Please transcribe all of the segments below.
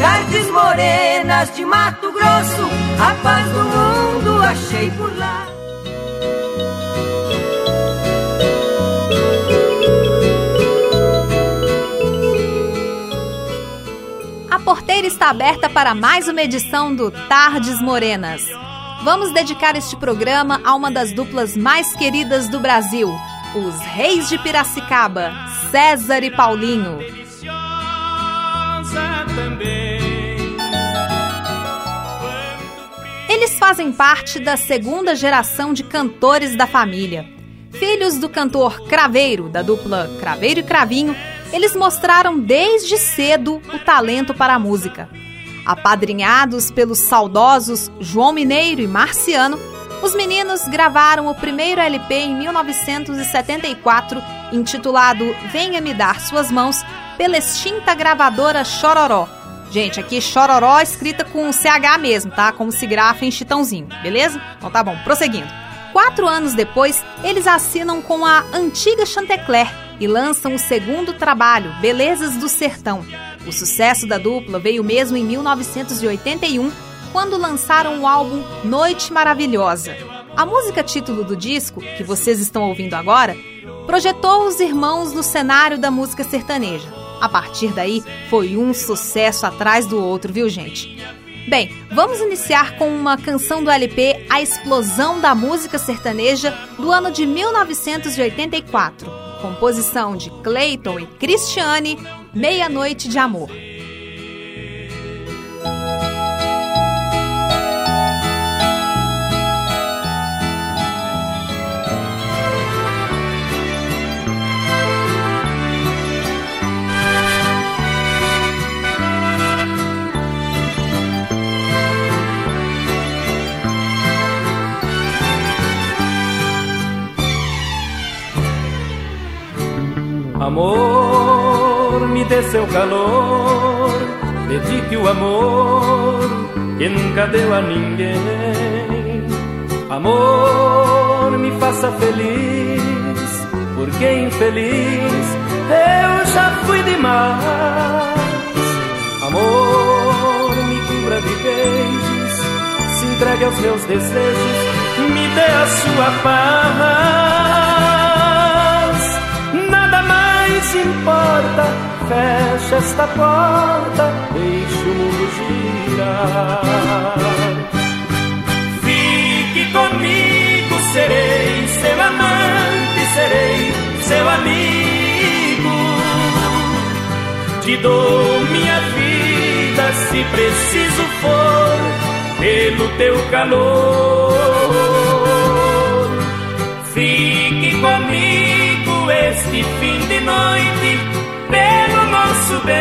Tardes morenas de Mato Grosso, a paz do mundo achei por lá. A porteira está aberta para mais uma edição do Tardes Morenas. Vamos dedicar este programa a uma das duplas mais queridas do Brasil, os Reis de Piracicaba, César e Paulinho. Eles fazem parte da segunda geração de cantores da família. Filhos do cantor Craveiro, da dupla Craveiro e Cravinho, eles mostraram desde cedo o talento para a música. Apadrinhados pelos saudosos João Mineiro e Marciano, os meninos gravaram o primeiro LP em 1974, intitulado Venha Me Dar Suas Mãos, pela extinta gravadora Chororó. Gente, aqui Chororó escrita com CH mesmo, tá? Como se grafa em Chitãozinho, beleza? Então tá bom, prosseguindo. Quatro anos depois, eles assinam com a antiga Chantecler e lançam o segundo trabalho, Belezas do Sertão. O sucesso da dupla veio mesmo em 1981, quando lançaram o álbum Noite Maravilhosa. A música título do disco, que vocês estão ouvindo agora, projetou os irmãos no cenário da música sertaneja. A partir daí, foi um sucesso atrás do outro, viu, gente? Bem, vamos iniciar com uma canção do LP A Explosão da Música Sertaneja do ano de 1984, composição de Clayton e Cristiane, Meia-Noite de Amor. Amor, me dê seu calor, dedique o amor que nunca deu a ninguém. Amor, me faça feliz, porque infeliz eu já fui demais. Amor, me cubra de beijos, se entregue aos meus desejos, me dê a sua paz se importa, fecha esta porta, deixe o mundo girar. Fique comigo, serei seu amante, serei seu amigo. Te dou minha vida se preciso for, pelo teu calor. Fique comigo este fim de noite pelo nosso bem.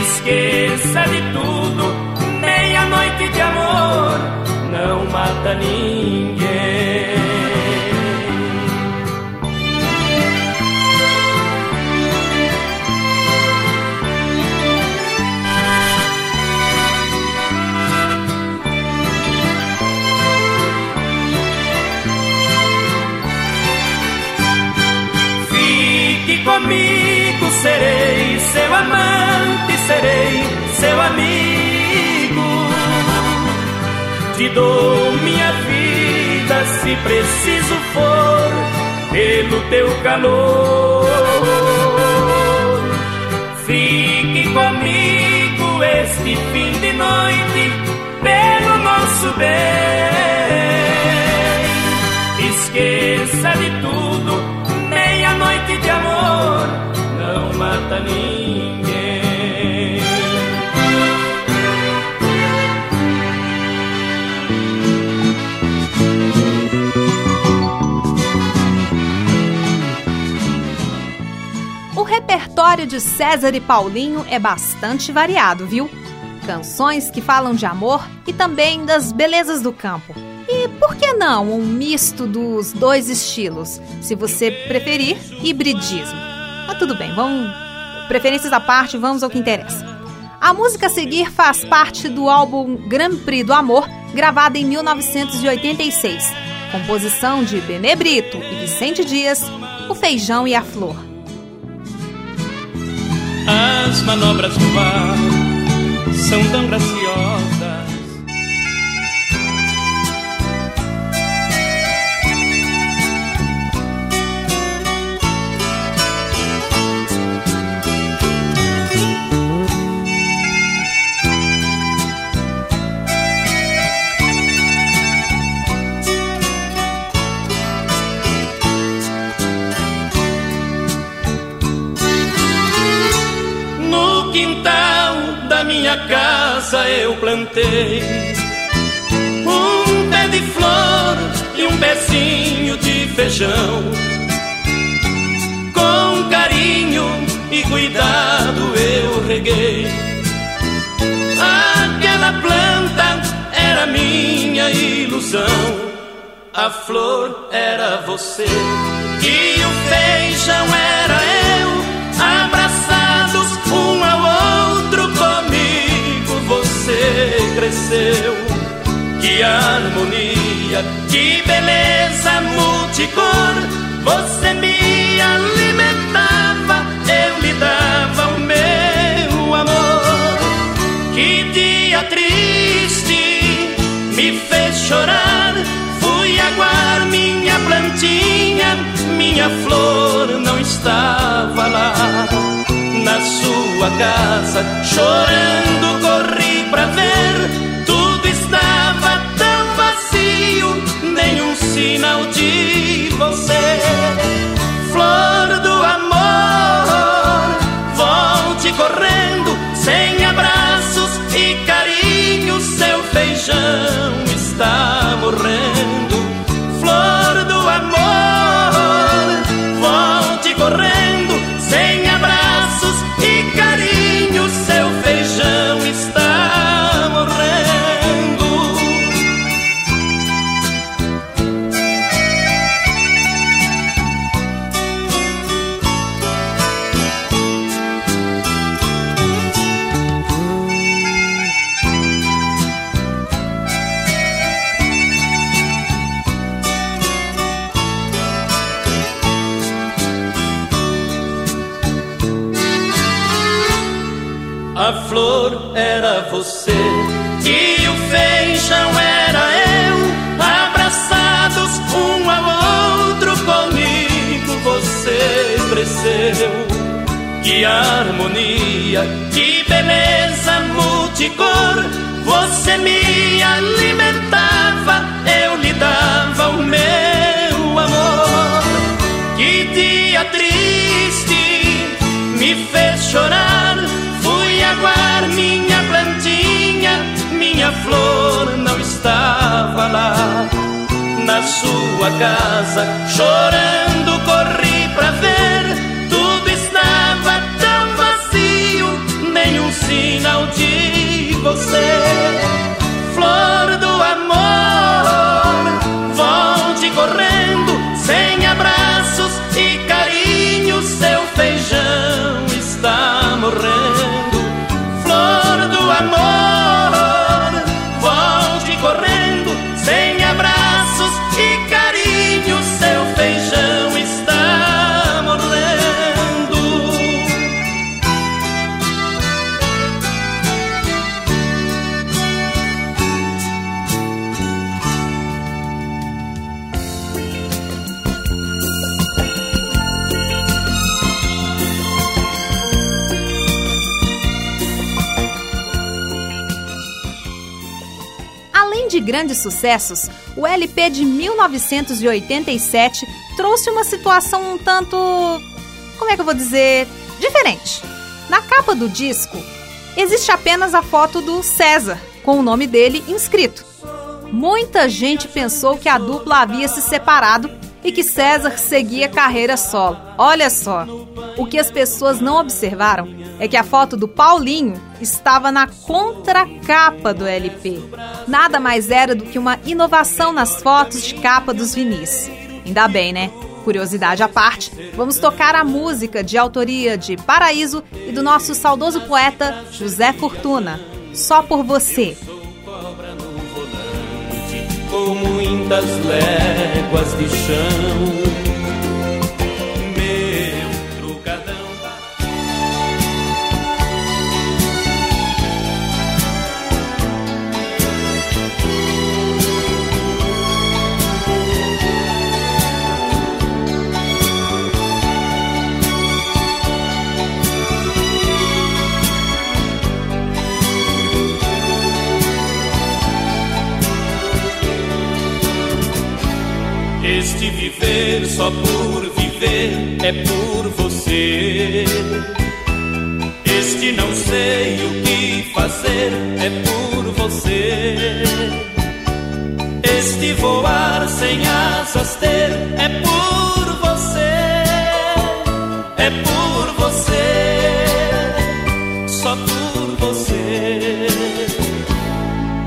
Esqueça de tudo, meia-noite de amor não mata ninguém. Comigo serei seu amante, serei seu amigo. Te dou minha vida se preciso for, pelo teu calor. Fique comigo este fim de noite, pelo nosso bem. Esqueça de tudo de amor não mata ninguém. O repertório de César e Paulinho é bastante variado, viu? Canções que falam de amor e também das belezas do campo e por que não um misto dos dois estilos? Se você preferir, hibridismo. Mas tudo bem, vamos. Preferências à parte, vamos ao que interessa. A música a seguir faz parte do álbum Grand Prix do Amor, gravado em 1986. Composição de Benê Brito e Vicente Dias, O Feijão e a Flor. As manobras do ar são tão graciosas casa eu plantei um pé de flor e um pezinho de feijão. Com carinho e cuidado eu reguei. Aquela planta era minha ilusão. A flor era você e o feijão era eu, Que harmonia, que beleza multicor. Você me alimentava, eu lhe dava o meu amor. Que dia triste me fez chorar. Fui aguar minha plantinha, minha flor não estava lá na sua casa, chorando corri casa, chorando, grandes sucessos, o LP de 1987 trouxe uma situação um tanto. como é que eu vou dizer? diferente. Na capa do disco, existe apenas a foto do César, com o nome dele inscrito. Muita gente pensou que a dupla havia se separado e que César seguia carreira solo. Olha só, o que as pessoas não observaram é que a foto do Paulinho estava na contracapa do LP. Nada mais era do que uma inovação nas fotos de capa dos vinis. Ainda bem, né? Curiosidade à parte, vamos tocar a música de autoria de Paraíso e do nosso saudoso poeta José Fortuna, Só por Você. Como muitas léguas de chão. Este viver só por viver é por você. Este não sei o que fazer é por você. Este voar sem asas ter é por você. É por você. Só por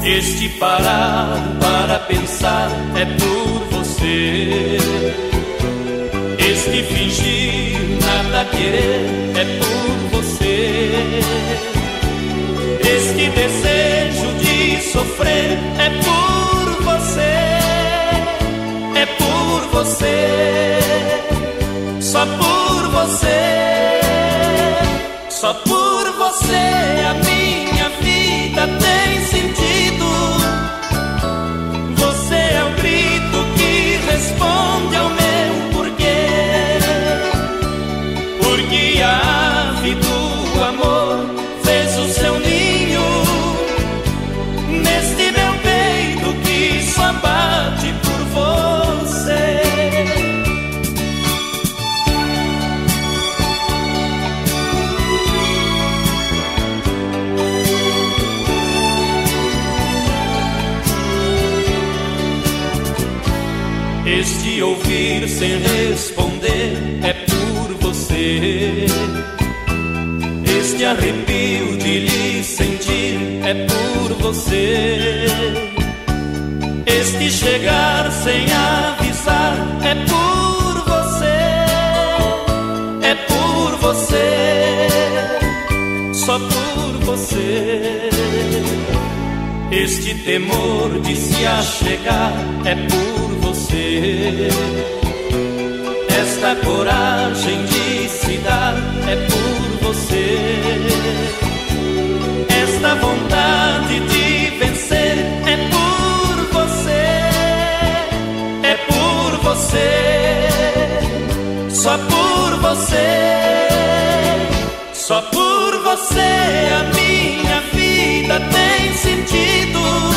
Este parar para pensar é por você. Este fingir nada querer é por você. Este desejo de sofrer é por você. É por você. Só por você. Só por você a sem avisar é por você. É por você. Só por você. Este temor de se achegar é por você. Esta coragem de vida tem sentido.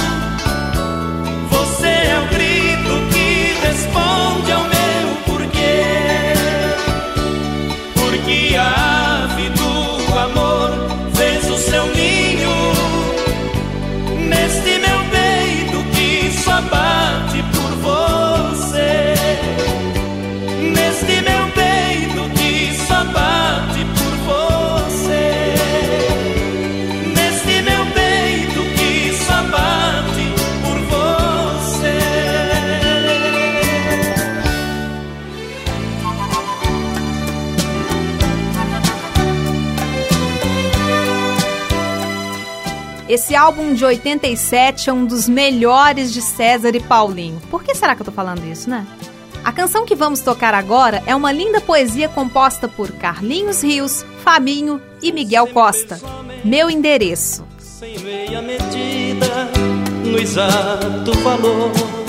Esse álbum de 87 é um dos melhores de César e Paulinho. Por que será que eu tô falando isso, né? A canção que vamos tocar agora é uma linda poesia composta por Carlinhos Rios, Fabinho e Miguel Costa. Meu endereço. Sem meia medida, no exato valor.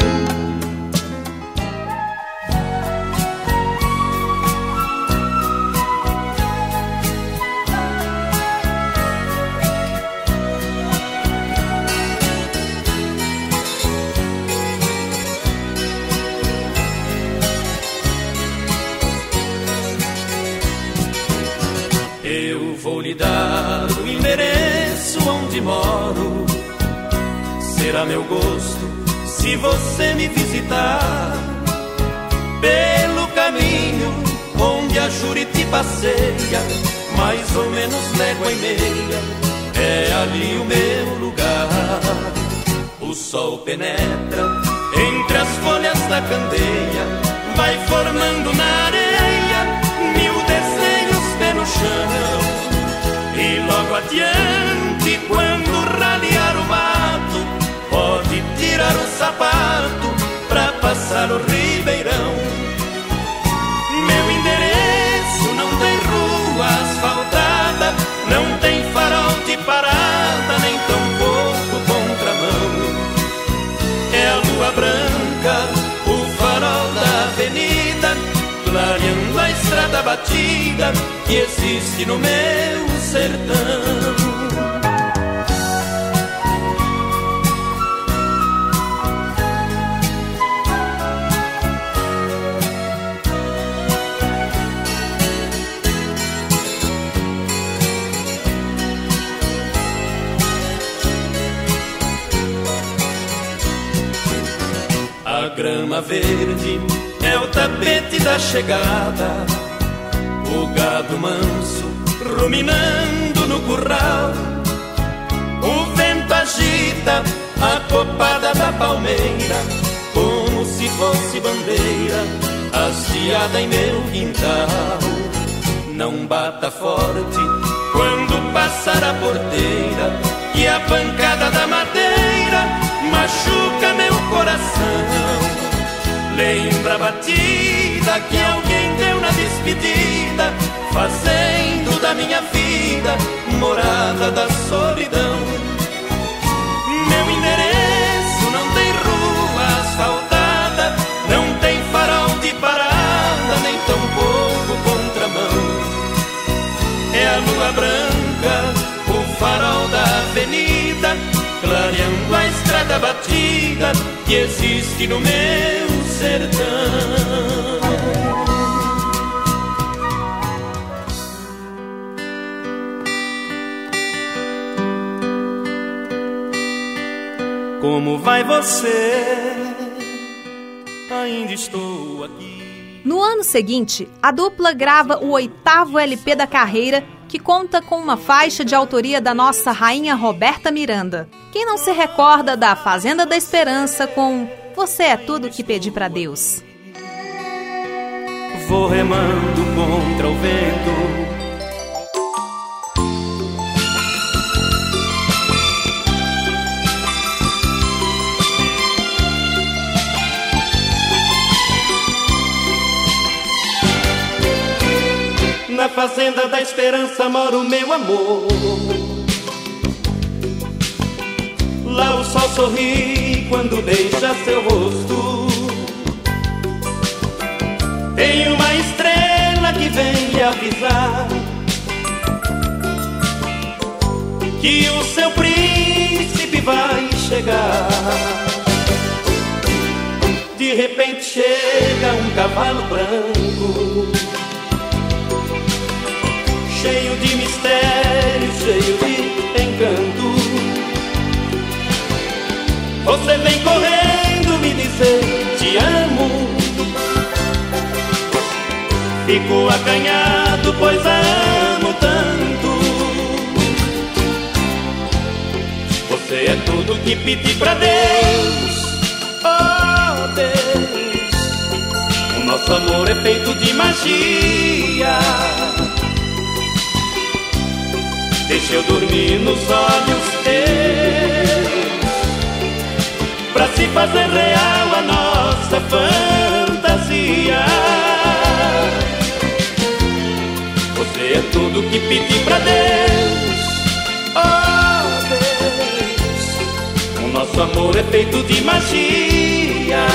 Se você me visitar. Pelo caminho onde a Juriti passeia, mais ou menos légua e meia, é ali o meu lugar. O sol penetra entre as folhas da candeia, vai formando na areia mil desenhos pelo chão. E logo adiante, quando ralear tirar o sapato pra passar o ribeirão. Meu endereço não tem rua asfaltada, não tem farol de parada, nem tão pouco contramão. É a lua branca, o farol da avenida, clareando a estrada batida que existe no meu sertão. Grama verde é o tapete da chegada. O gado manso ruminando no curral. O vento agita a copada da palmeira, como se fosse bandeira, hasteada em meu quintal. Não bata forte quando passar a porteira, e a pancada da madeira machuca meu coração. Lembra a batida que alguém deu na despedida, fazendo da minha vida morada da solidão. Meu endereço não tem rua asfaltada, não tem farol de parada, nem tão pouco contramão. É a lua branca, o farol da avenida, clareando a estrada batida que existe no meu Como vai você? Ainda estou aqui. No ano seguinte, a dupla grava o oitavo LP da carreira, que conta com uma faixa de autoria da nossa rainha Roberta Miranda. Quem não se recorda da Fazenda da Esperança com você é tudo que pedi para Deus. Vou remando contra o vento. Fazenda da esperança mora o meu amor. Lá o sol sorri quando beija seu rosto. Tem uma estrela que vem avisar que o seu príncipe vai chegar. De repente chega um cavalo branco, mistério, cheio de encanto. Você vem correndo me dizer te amo. Fico acanhado, pois amo tanto. Você é tudo que pedi pra Deus. Oh Deus, o nosso amor é feito de magia. Deixa eu dormir nos olhos teus pra se fazer real a nossa fantasia. Você é tudo que pedi pra Deus, oh Deus. O nosso amor é feito de magia.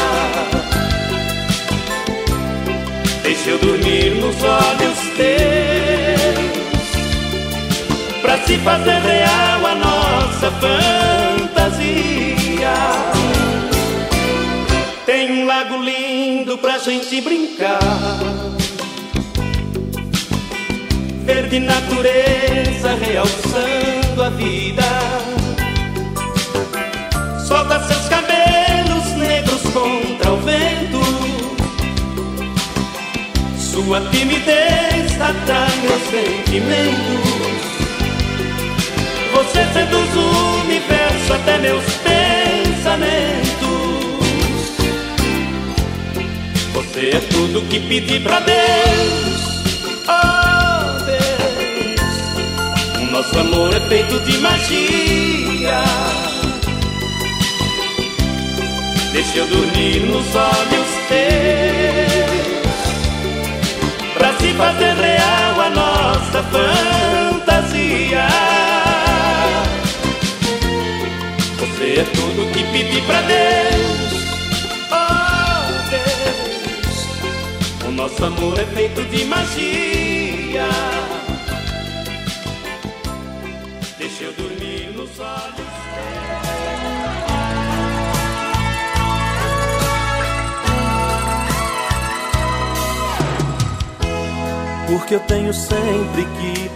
Deixa eu dormir nos olhos teus, pra se fazer real a nossa fantasia. Tem um lago lindo pra gente brincar. Verde natureza realçando a vida. Solta seus cabelos negros contra o vento. Sua timidez atrai meus sentimentos. Você seduz o universo até meus pensamentos. Você é tudo que pedi pra Deus. Oh Deus, o nosso amor é feito de magia. Deixa eu dormir nos olhos teus, pra se fazer real a nossa fantasia. É tudo que pedi pra Deus. Nosso amor é feito de magia. Deixa eu dormir nos olhos. Porque eu tenho sempre que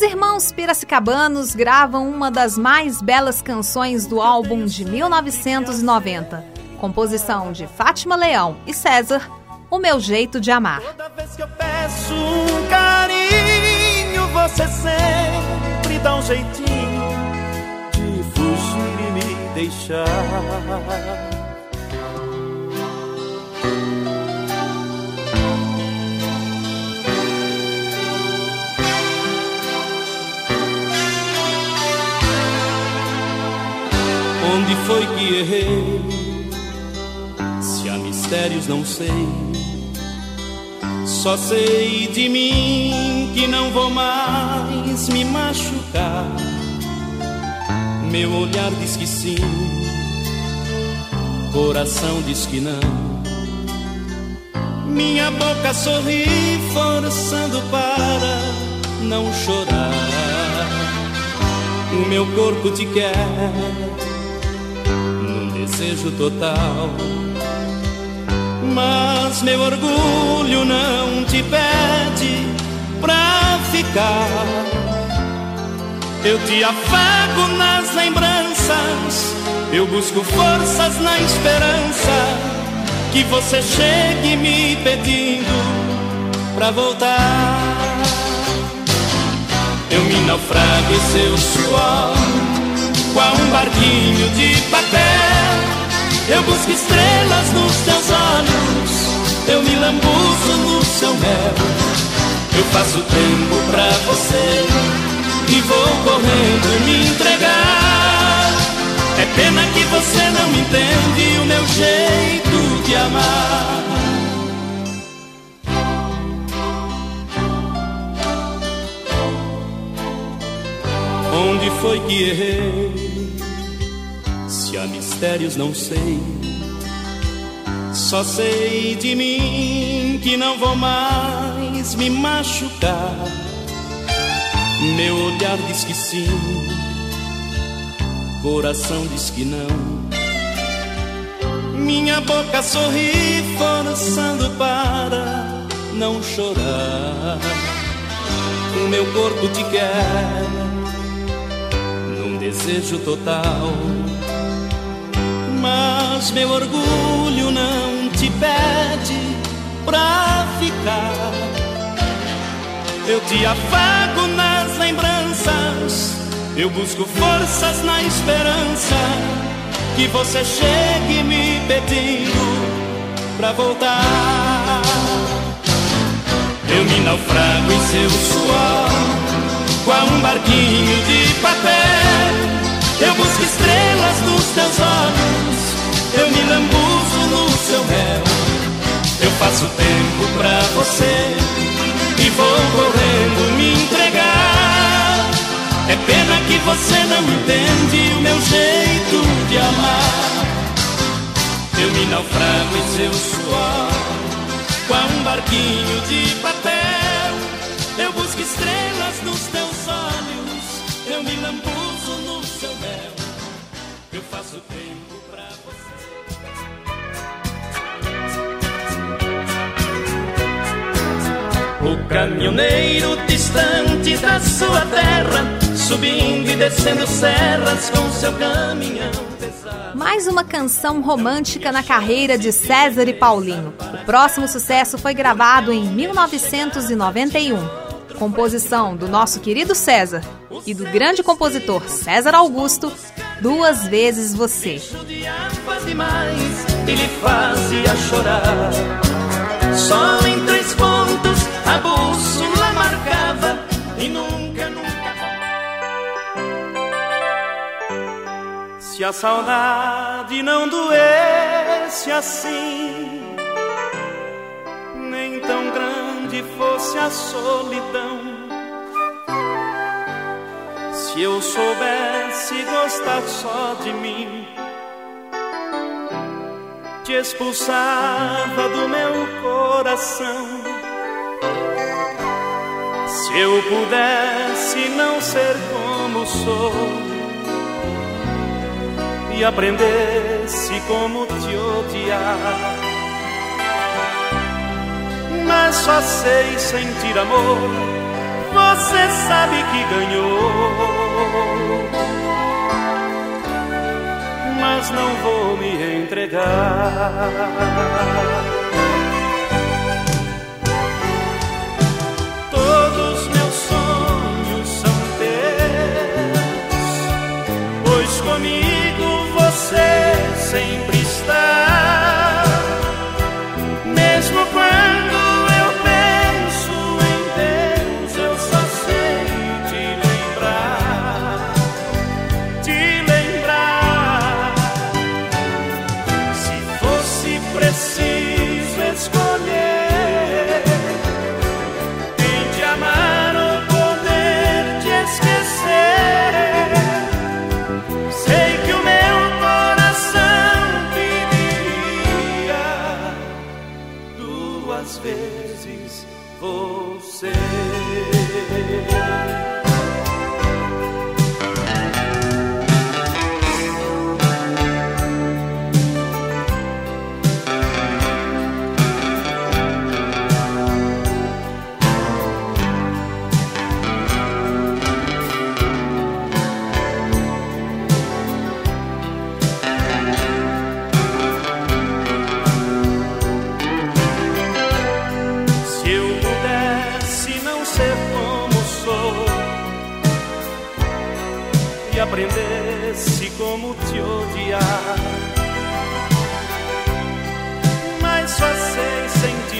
Os irmãos Piracicabanos gravam uma das mais belas canções do álbum de 1990, composição de Fátima Leão e César, O Meu Jeito de Amar. Toda vez que eu peço um carinho, você sempre dá um jeitinho de fugir e me deixar. Onde foi que errei? Se há mistérios, não sei. Só sei de mim que não vou mais me machucar. Meu olhar diz que sim, coração diz que não. Minha boca sorri, forçando para não chorar. O meu corpo te quer desejo total. Mas meu orgulho não te pede pra ficar. Eu te afago nas lembranças, eu busco forças na esperança que você chegue me pedindo pra voltar. Eu me naufrago em seu suor, qual um barquinho de papel. Eu busco estrelas nos teus olhos, eu me lambuzo no seu mel. Eu faço tempo pra você e vou correndo me entregar. É pena que você não entende o meu jeito de amar. Onde foi que errei? Se há mistérios, não sei. Só sei de mim que não vou mais me machucar. Meu olhar diz que sim, coração diz que não. Minha boca sorri, forçando para não chorar. O meu corpo te quer num desejo total. Mas meu orgulho não te pede pra ficar. Eu te afago nas lembranças, eu busco forças na esperança que você chegue me pedindo pra voltar. Eu me naufrago em seu suor, qual um barquinho de papel. Eu busco estrelas nos teus olhos, eu me lambuzo no seu mel. Eu faço tempo pra você e vou correndo me entregar. É pena que você não entende o meu jeito de amar. Eu me naufrago em seu suor, qual um barquinho de papel. Eu busco estrelas nos teus olhos, eu me lambuzo no seu mel. Eu faço tempo pra você. O caminhoneiro distante da sua terra, subindo e descendo serras com seu caminhão. Mais uma canção romântica na carreira de César e Paulinho. O próximo sucesso foi gravado em 1991. Composição do nosso querido César e do grande compositor César Augusto, Duas Vezes Você. Se a saudade não doesse assim, nem tão grande fosse a solidão. Se eu soubesse gostar só de mim, te expulsava do meu coração. Se eu pudesse não ser como sou e aprendesse como te odiar, mas só sei sentir amor. Você sabe que ganhou mas não vou me entregar. Todos meus sonhos são teus, pois comigo você sempre está,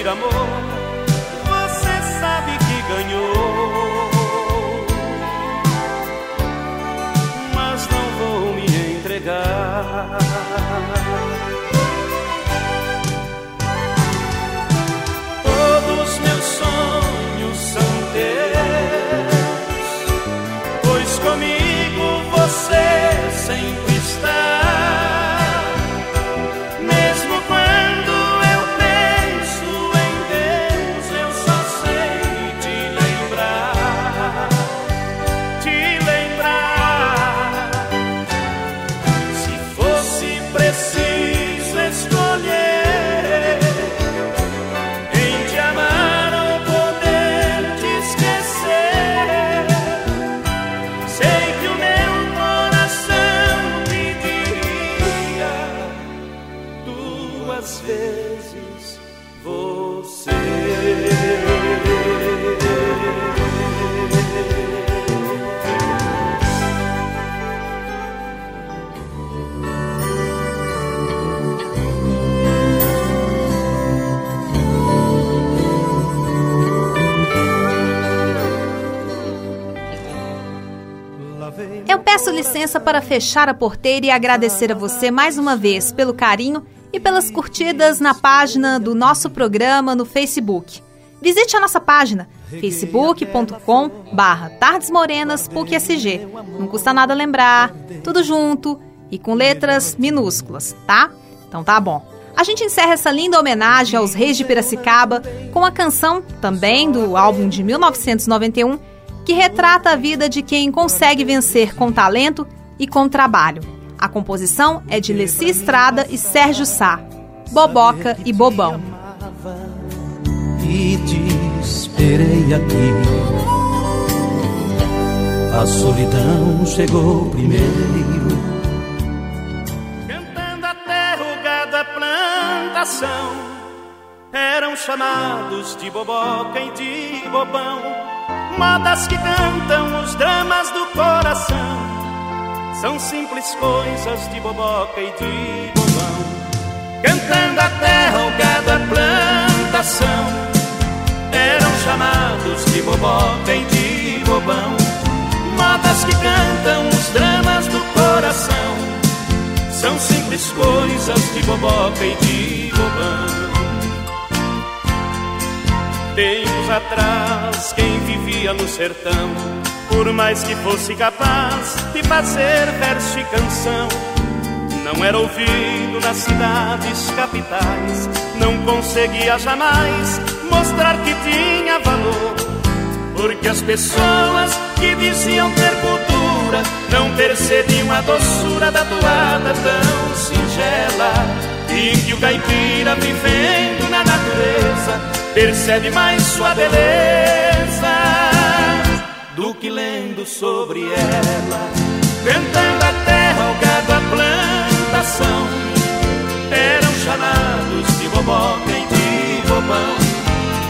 amor, você sabe que ganhou. Licença para fechar a porteira e agradecer a você mais uma vez pelo carinho e pelas curtidas na página do nosso programa no Facebook. Visite a nossa página facebook.com barra tardesmorenaspucsg. Não custa nada lembrar, tudo junto e com letras minúsculas, tá? Então tá bom. A gente encerra essa linda homenagem aos reis de Piracicaba com a canção, também do álbum de 1991, que retrata a vida de quem consegue vencer com talento e com trabalho. A composição é de Leci Estrada e Sérgio Sá, Boboca e Bobão. E te esperei aqui. A solidão chegou primeiro. Cantando até rugada plantação, eram chamados de boboca e de bobão modas que cantam os dramas do coração. São simples coisas de boboca e de bobão. Cantando a terra, o gado, a plantação. Eram chamados de boboca e de bobão. Modas que cantam os dramas do coração. São simples coisas de boboca e de bobão. Tempos atrás, quem vivia no sertão, por mais que fosse capaz de fazer verso e canção, Não era ouvido nas cidades capitais, não conseguia jamais mostrar que tinha valor. Porque as pessoas que diziam ter cultura não percebiam a doçura da toada tão singela. E que o caipira vivendo na natureza percebe mais sua beleza do que lendo sobre ela, cantando a terra, o gado, a plantação. Eram chamados de boboca e de bobão,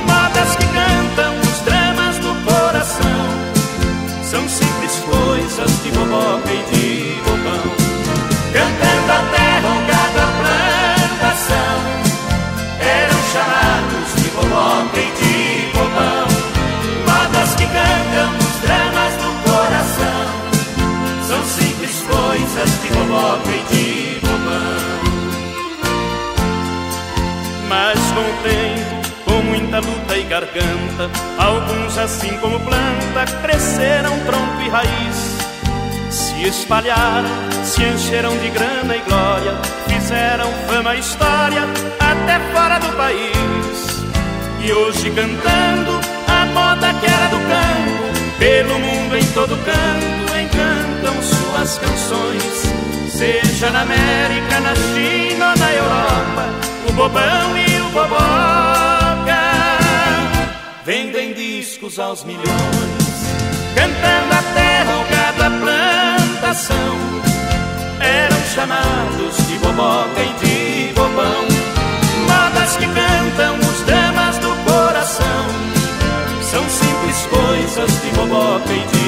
modas que cantam os dramas do coração. São simples coisas de boboca e de coisas de bobão. Mas com o tempo, com muita luta e garganta, alguns assim como planta cresceram tronco e raiz. Se espalharam, se encheram de grana e glória, fizeram fama e história até fora do país. E hoje cantando a moda que era do campo, pelo mundo em todo canto encantam suas canções. Seja na América, na China ou na Europa, o bobão e o boboca vendem discos aos milhões, cantando a terra, o gado, a plantação. Eram chamados de boboca e de bobão, modas que cantam os dramas do coração. São simples coisas de boboca e de